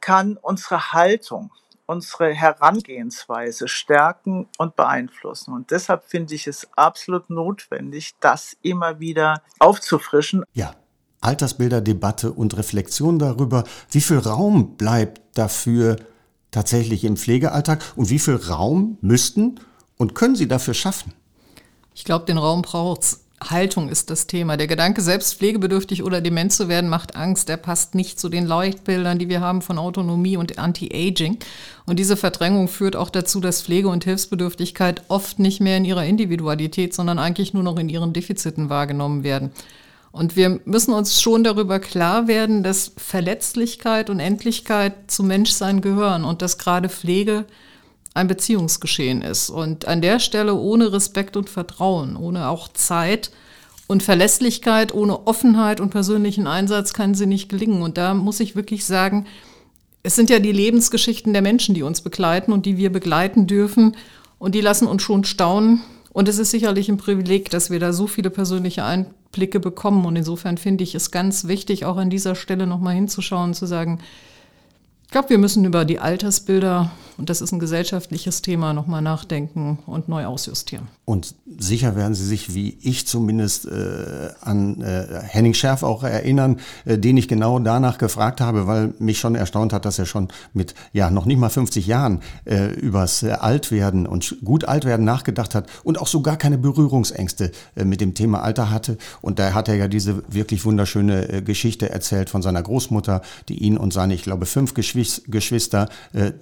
kann unsere Haltung, unsere Herangehensweise stärken und beeinflussen. Und deshalb finde ich es absolut notwendig, das immer wieder aufzufrischen. Ja, Altersbilderdebatte und Reflexion darüber, wie viel Raum bleibt dafür tatsächlich im Pflegealltag und wie viel Raum müssten und können Sie dafür schaffen? Ich glaube, den Raum braucht es. Haltung ist das Thema. Der Gedanke, selbst pflegebedürftig oder dement zu werden, macht Angst. Der passt nicht zu den Leuchtbildern, die wir haben von Autonomie und Anti-Aging. Und diese Verdrängung führt auch dazu, dass Pflege und Hilfsbedürftigkeit oft nicht mehr in ihrer Individualität, sondern eigentlich nur noch in ihren Defiziten wahrgenommen werden. Und wir müssen uns schon darüber klar werden, dass Verletzlichkeit und Endlichkeit zum Menschsein gehören und dass gerade Pflege ein Beziehungsgeschehen ist. Und an der Stelle ohne Respekt und Vertrauen, ohne auch Zeit und Verlässlichkeit, ohne Offenheit und persönlichen Einsatz kann sie nicht gelingen. Und da muss ich wirklich sagen, es sind ja die Lebensgeschichten der Menschen, die uns begleiten und die wir begleiten dürfen. Und die lassen uns schon staunen, und es ist sicherlich ein Privileg, dass wir da so viele persönliche Einblicke bekommen. Und insofern finde ich es ganz wichtig, auch an dieser Stelle nochmal hinzuschauen, zu sagen, ich glaube, wir müssen über die Altersbilder, und das ist ein gesellschaftliches Thema, nochmal nachdenken und neu ausjustieren. Und sicher werden Sie sich, wie ich zumindest, äh, an äh, Henning Schärf auch erinnern, äh, den ich genau danach gefragt habe, weil mich schon erstaunt hat, dass er schon mit ja noch nicht mal 50 Jahren äh, übers äh, Altwerden und gut Altwerden nachgedacht hat und auch so gar keine Berührungsängste äh, mit dem Thema Alter hatte. Und da hat er ja diese wirklich wunderschöne Geschichte erzählt von seiner Großmutter, die ihn und seine, ich glaube, fünf Geschwister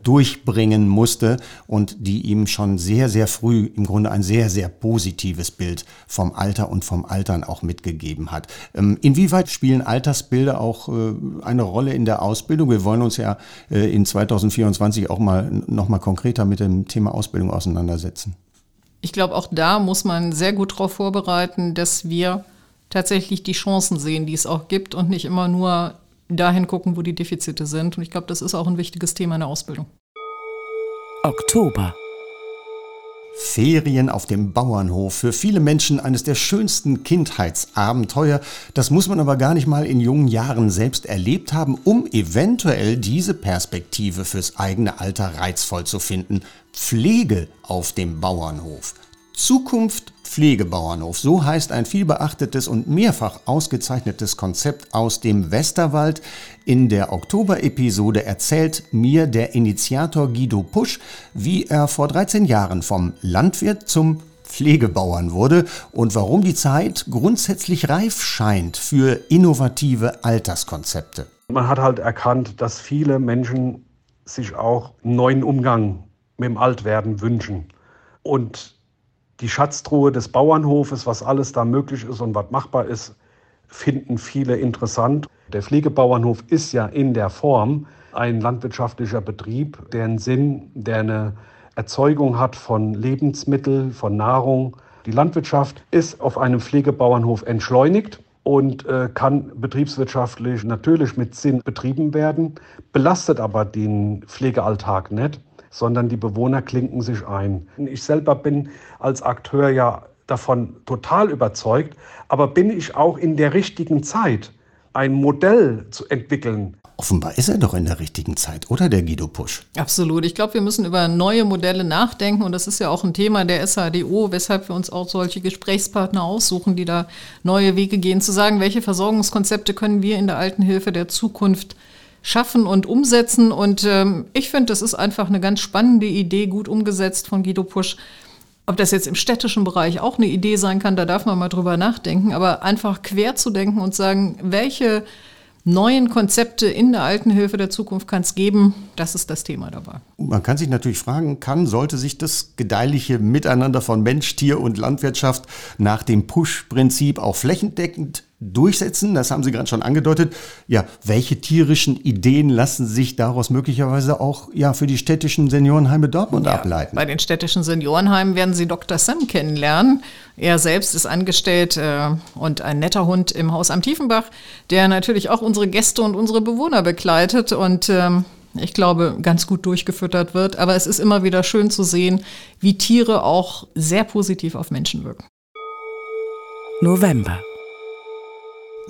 durchbringt bringen musste und die ihm schon sehr, sehr früh im Grunde ein sehr, sehr positives Bild vom Alter und vom Altern auch mitgegeben hat. Ähm, inwieweit spielen Altersbilder auch äh, eine Rolle in der Ausbildung? Wir wollen uns ja äh, in 2024 auch mal noch mal konkreter mit dem Thema Ausbildung auseinandersetzen. Ich glaube, auch da muss man sehr gut darauf vorbereiten, dass wir tatsächlich die Chancen sehen, die es auch gibt und nicht immer nur dahin gucken, wo die Defizite sind. Und ich glaube, das ist auch ein wichtiges Thema in der Ausbildung. Oktober. Ferien auf dem Bauernhof. Für viele Menschen eines der schönsten Kindheitsabenteuer. Das muss man aber gar nicht mal in jungen Jahren selbst erlebt haben, um eventuell diese Perspektive fürs eigene Alter reizvoll zu finden. Pflege auf dem Bauernhof. Zukunft Pflegebauernhof. So heißt ein vielbeachtetes und mehrfach ausgezeichnetes Konzept aus dem Westerwald. In der Oktober-Episode erzählt mir der Initiator Guido Pusch, wie er vor 13 Jahren vom Landwirt zum Pflegebauern wurde und warum die Zeit grundsätzlich reif scheint für innovative Alterskonzepte. Man hat halt erkannt, dass viele Menschen sich auch einen neuen Umgang mit dem Altwerden wünschen. Und die Schatztruhe des Bauernhofes, was alles da möglich ist und was machbar ist, finden viele interessant. Der Pflegebauernhof ist ja in der Form ein landwirtschaftlicher Betrieb, der einen Sinn, der eine Erzeugung hat von Lebensmitteln, von Nahrung. Die Landwirtschaft ist auf einem Pflegebauernhof entschleunigt und äh, kann betriebswirtschaftlich natürlich mit Sinn betrieben werden, belastet aber den Pflegealltag nicht sondern die Bewohner klinken sich ein. Ich selber bin als Akteur ja davon total überzeugt, aber bin ich auch in der richtigen Zeit, ein Modell zu entwickeln. Offenbar ist er doch in der richtigen Zeit, oder der Guido Pusch? Absolut. Ich glaube, wir müssen über neue Modelle nachdenken und das ist ja auch ein Thema der SADO, weshalb wir uns auch solche Gesprächspartner aussuchen, die da neue Wege gehen, zu sagen, welche Versorgungskonzepte können wir in der Altenhilfe der Zukunft schaffen und umsetzen. Und ähm, ich finde, das ist einfach eine ganz spannende Idee, gut umgesetzt von Guido Pusch. Ob das jetzt im städtischen Bereich auch eine Idee sein kann, da darf man mal drüber nachdenken. Aber einfach quer zu denken und sagen, welche neuen Konzepte in der Altenhilfe der Zukunft kann es geben, das ist das Thema dabei. Man kann sich natürlich fragen, kann, sollte sich das gedeihliche Miteinander von Mensch, Tier und Landwirtschaft nach dem Push-Prinzip auch flächendeckend durchsetzen? Das haben Sie gerade schon angedeutet. Ja, welche tierischen Ideen lassen sich daraus möglicherweise auch ja, für die städtischen Seniorenheime Dortmund ja, ableiten? Bei den städtischen Seniorenheimen werden Sie Dr. Sam kennenlernen. Er selbst ist angestellt äh, und ein netter Hund im Haus am Tiefenbach, der natürlich auch unsere Gäste und unsere Bewohner begleitet und ähm, ich glaube, ganz gut durchgefüttert wird. Aber es ist immer wieder schön zu sehen, wie Tiere auch sehr positiv auf Menschen wirken. November.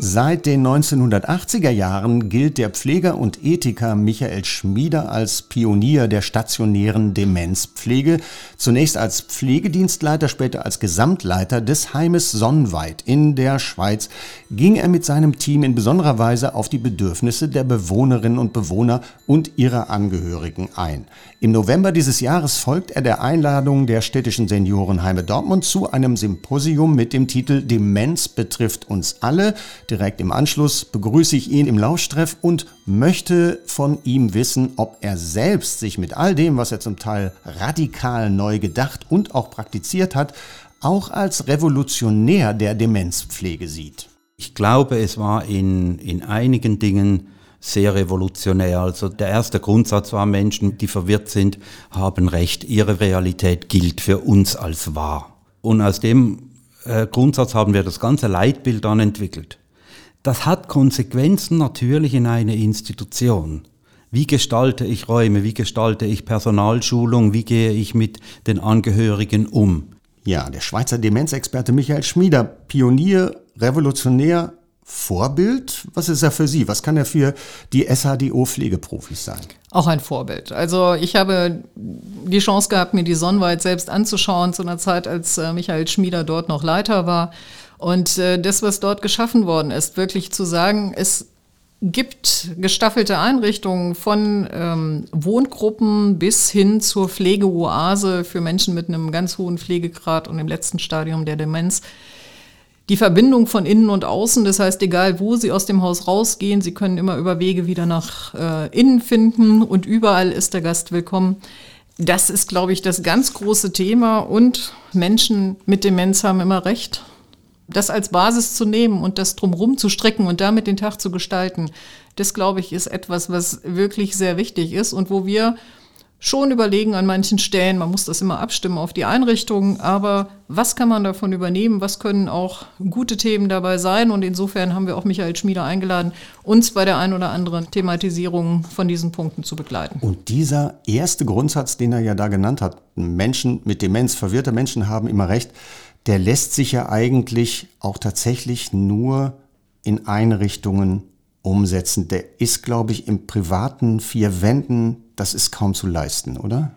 Seit den 1980er Jahren gilt der Pfleger und Ethiker Michael Schmieder als Pionier der stationären Demenzpflege, zunächst als Pflegedienstleiter, später als Gesamtleiter des Heimes Sonnweit in der Schweiz, ging er mit seinem Team in besonderer Weise auf die Bedürfnisse der Bewohnerinnen und Bewohner und ihrer Angehörigen ein. Im November dieses Jahres folgt er der Einladung der städtischen Seniorenheime Dortmund zu einem Symposium mit dem Titel Demenz betrifft uns alle, Direkt im Anschluss begrüße ich ihn im Lauschtreff und möchte von ihm wissen, ob er selbst sich mit all dem, was er zum Teil radikal neu gedacht und auch praktiziert hat, auch als Revolutionär der Demenzpflege sieht. Ich glaube, es war in, in einigen Dingen sehr revolutionär. Also der erste Grundsatz war, Menschen, die verwirrt sind, haben Recht. Ihre Realität gilt für uns als wahr. Und aus dem äh, Grundsatz haben wir das ganze Leitbild dann entwickelt. Das hat Konsequenzen natürlich in einer Institution. Wie gestalte ich Räume? Wie gestalte ich Personalschulung? Wie gehe ich mit den Angehörigen um? Ja, der Schweizer Demenzexperte Michael Schmieder, Pionier, Revolutionär, Vorbild? Was ist er für Sie? Was kann er für die SHDO-Pflegeprofis sein? Auch ein Vorbild. Also ich habe die Chance gehabt, mir die Sonnenweit selbst anzuschauen, zu einer Zeit, als äh, Michael Schmieder dort noch Leiter war. Und äh, das, was dort geschaffen worden ist, wirklich zu sagen, es gibt gestaffelte Einrichtungen von ähm, Wohngruppen bis hin zur Pflegeoase für Menschen mit einem ganz hohen Pflegegrad und im letzten Stadium der Demenz. die Verbindung von innen und außen. Das heißt, egal wo Sie aus dem Haus rausgehen, Sie können immer über Wege wieder nach äh, innen finden und überall ist der Gast willkommen. Das ist, glaube ich, das ganz große Thema und Menschen mit Demenz haben immer recht. Das als Basis zu nehmen und das drumherum zu strecken und damit den Tag zu gestalten, das, glaube ich, ist etwas, was wirklich sehr wichtig ist und wo wir schon überlegen an manchen Stellen, man muss das immer abstimmen auf die Einrichtungen, aber was kann man davon übernehmen, was können auch gute Themen dabei sein und insofern haben wir auch Michael Schmieder eingeladen, uns bei der ein oder anderen Thematisierung von diesen Punkten zu begleiten. Und dieser erste Grundsatz, den er ja da genannt hat, Menschen mit Demenz, verwirrte Menschen haben immer recht, der lässt sich ja eigentlich auch tatsächlich nur in Einrichtungen umsetzen. Der ist, glaube ich, im privaten vier Wänden das ist kaum zu leisten, oder?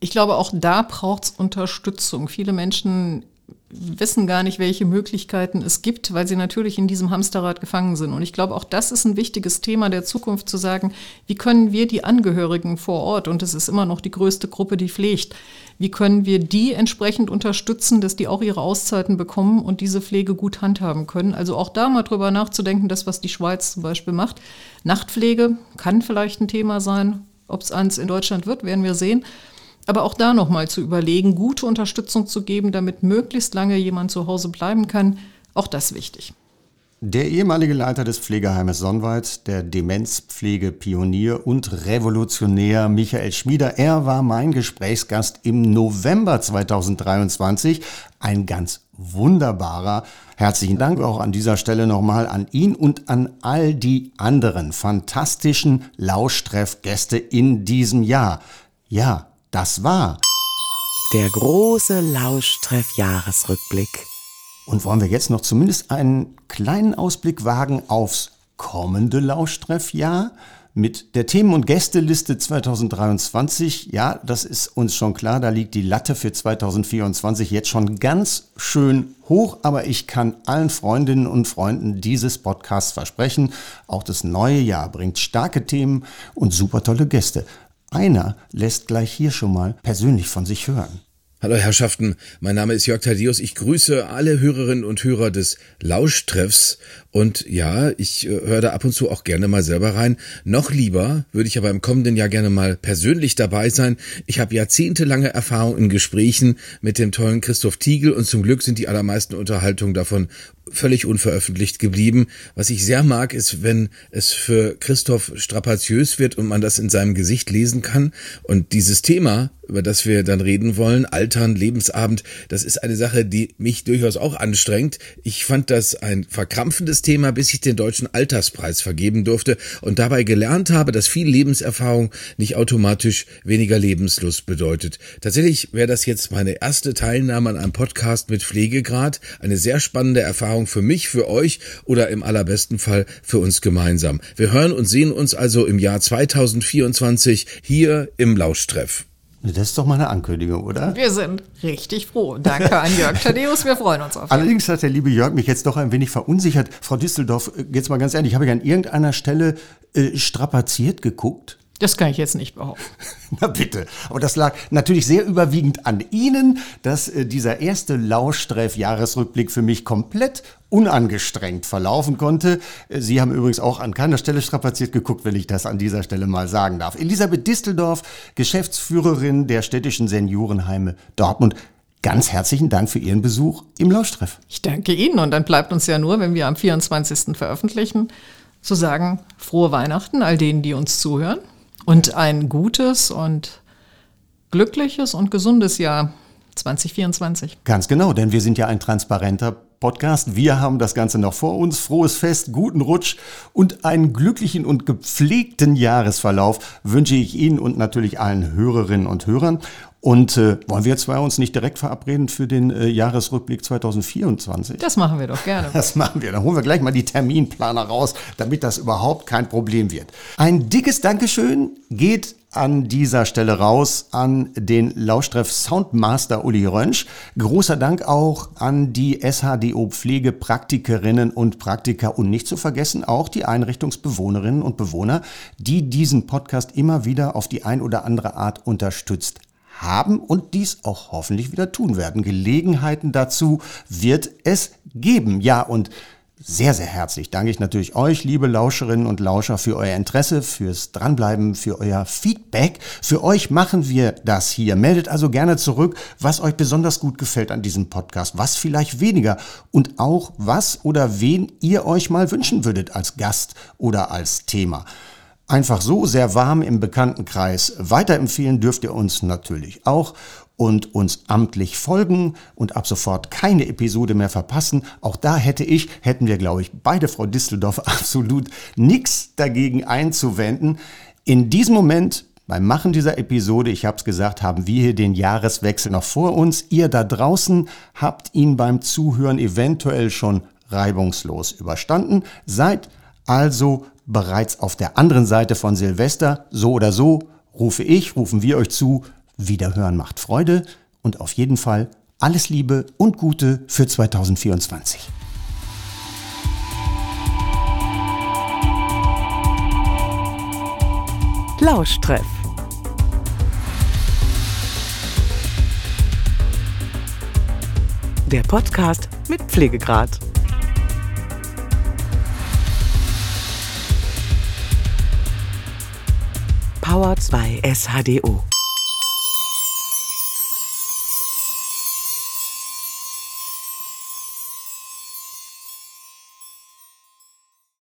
Ich glaube, auch da braucht es Unterstützung. Viele Menschen wissen gar nicht, welche Möglichkeiten es gibt, weil sie natürlich in diesem Hamsterrad gefangen sind. Und ich glaube, auch das ist ein wichtiges Thema der Zukunft zu sagen, wie können wir die Angehörigen vor Ort, und es ist immer noch die größte Gruppe, die pflegt, wie können wir die entsprechend unterstützen, dass die auch ihre Auszeiten bekommen und diese Pflege gut handhaben können. Also auch da mal drüber nachzudenken, das, was die Schweiz zum Beispiel macht. Nachtpflege kann vielleicht ein Thema sein, ob es eins in Deutschland wird, werden wir sehen. Aber auch da nochmal zu überlegen, gute Unterstützung zu geben, damit möglichst lange jemand zu Hause bleiben kann, auch das wichtig. Der ehemalige Leiter des Pflegeheimes Sonnwald, der Demenzpflegepionier und Revolutionär Michael Schmieder, er war mein Gesprächsgast im November 2023. Ein ganz wunderbarer. Herzlichen Dank auch an dieser Stelle nochmal an ihn und an all die anderen fantastischen Lauschtreffgäste in diesem Jahr. Ja, das war der große Lauschtreff-Jahresrückblick. Und wollen wir jetzt noch zumindest einen kleinen Ausblick wagen aufs kommende Lauschtreffjahr? Mit der Themen- und Gästeliste 2023, ja, das ist uns schon klar, da liegt die Latte für 2024 jetzt schon ganz schön hoch, aber ich kann allen Freundinnen und Freunden dieses Podcasts versprechen, auch das neue Jahr bringt starke Themen und super tolle Gäste. Einer lässt gleich hier schon mal persönlich von sich hören. Hallo Herrschaften, mein Name ist Jörg Thaddeus. Ich grüße alle Hörerinnen und Hörer des Lauschtreffs und ja, ich äh, höre da ab und zu auch gerne mal selber rein. Noch lieber würde ich aber im kommenden Jahr gerne mal persönlich dabei sein. Ich habe jahrzehntelange Erfahrung in Gesprächen mit dem tollen Christoph Tiegel und zum Glück sind die allermeisten Unterhaltungen davon völlig unveröffentlicht geblieben. Was ich sehr mag, ist, wenn es für Christoph strapaziös wird und man das in seinem Gesicht lesen kann. Und dieses Thema, über das wir dann reden wollen, Altern, Lebensabend, das ist eine Sache, die mich durchaus auch anstrengt. Ich fand das ein verkrampfendes Thema, bis ich den deutschen Alterspreis vergeben durfte und dabei gelernt habe, dass viel Lebenserfahrung nicht automatisch weniger Lebenslust bedeutet. Tatsächlich wäre das jetzt meine erste Teilnahme an einem Podcast mit Pflegegrad, eine sehr spannende Erfahrung Erfahrung für mich, für euch oder im allerbesten Fall für uns gemeinsam. Wir hören und sehen uns also im Jahr 2024 hier im Lauschtreff. Das ist doch mal eine Ankündigung, oder? Wir sind richtig froh. Danke an Jörg <laughs> Thaddeus, wir freuen uns auf Allerdings hat der liebe Jörg mich jetzt doch ein wenig verunsichert. Frau Düsseldorf, jetzt mal ganz ehrlich, habe ich an irgendeiner Stelle äh, strapaziert geguckt? Das kann ich jetzt nicht behaupten. <laughs> Na bitte. Aber das lag natürlich sehr überwiegend an Ihnen, dass äh, dieser erste Lauschtreff-Jahresrückblick für mich komplett unangestrengt verlaufen konnte. Äh, Sie haben übrigens auch an keiner Stelle strapaziert geguckt, wenn ich das an dieser Stelle mal sagen darf. Elisabeth Disteldorf, Geschäftsführerin der städtischen Seniorenheime Dortmund. Ganz herzlichen Dank für Ihren Besuch im Lauschtreff. Ich danke Ihnen und dann bleibt uns ja nur, wenn wir am 24. veröffentlichen, zu sagen, frohe Weihnachten all denen, die uns zuhören und ein gutes und glückliches und gesundes Jahr 2024. Ganz genau, denn wir sind ja ein transparenter Podcast. Wir haben das Ganze noch vor uns. Frohes Fest, guten Rutsch und einen glücklichen und gepflegten Jahresverlauf wünsche ich Ihnen und natürlich allen Hörerinnen und Hörern. Und äh, wollen wir zwei uns nicht direkt verabreden für den äh, Jahresrückblick 2024? Das machen wir doch gerne. <laughs> Das machen wir. Dann holen wir gleich mal die Terminplaner raus, damit das überhaupt kein Problem wird. Ein dickes Dankeschön geht an dieser Stelle raus an den Lauschtreff Soundmaster Uli Rönsch. Großer Dank auch an die SHDO Pflegepraktikerinnen und Praktiker und nicht zu vergessen auch die Einrichtungsbewohnerinnen und Bewohner, die diesen Podcast immer wieder auf die ein oder andere Art unterstützt haben und dies auch hoffentlich wieder tun werden. Gelegenheiten dazu wird es geben. Ja, und sehr, sehr herzlich danke ich natürlich euch, liebe Lauscherinnen und Lauscher, für euer Interesse, fürs Dranbleiben, für euer Feedback. Für euch machen wir das hier. Meldet also gerne zurück, was euch besonders gut gefällt an diesem Podcast, was vielleicht weniger und auch was oder wen ihr euch mal wünschen würdet als Gast oder als Thema. Einfach so sehr warm im Bekanntenkreis. Weiterempfehlen dürft ihr uns natürlich auch und uns amtlich folgen und ab sofort keine Episode mehr verpassen. Auch da hätte ich, hätten wir, glaube ich, beide Frau Disteldorf <laughs> absolut nichts dagegen einzuwenden. In diesem Moment beim Machen dieser Episode, ich habe es gesagt, haben wir hier den Jahreswechsel noch vor uns. Ihr da draußen habt ihn beim Zuhören eventuell schon reibungslos überstanden, seid also bereits auf der anderen Seite von Silvester. So oder so rufe ich, rufen wir euch zu, Wiederhören macht Freude und auf jeden Fall alles Liebe und Gute für 2024. Lauschtreff. Der Podcast mit Pflegegrad. Power 2 SHDO.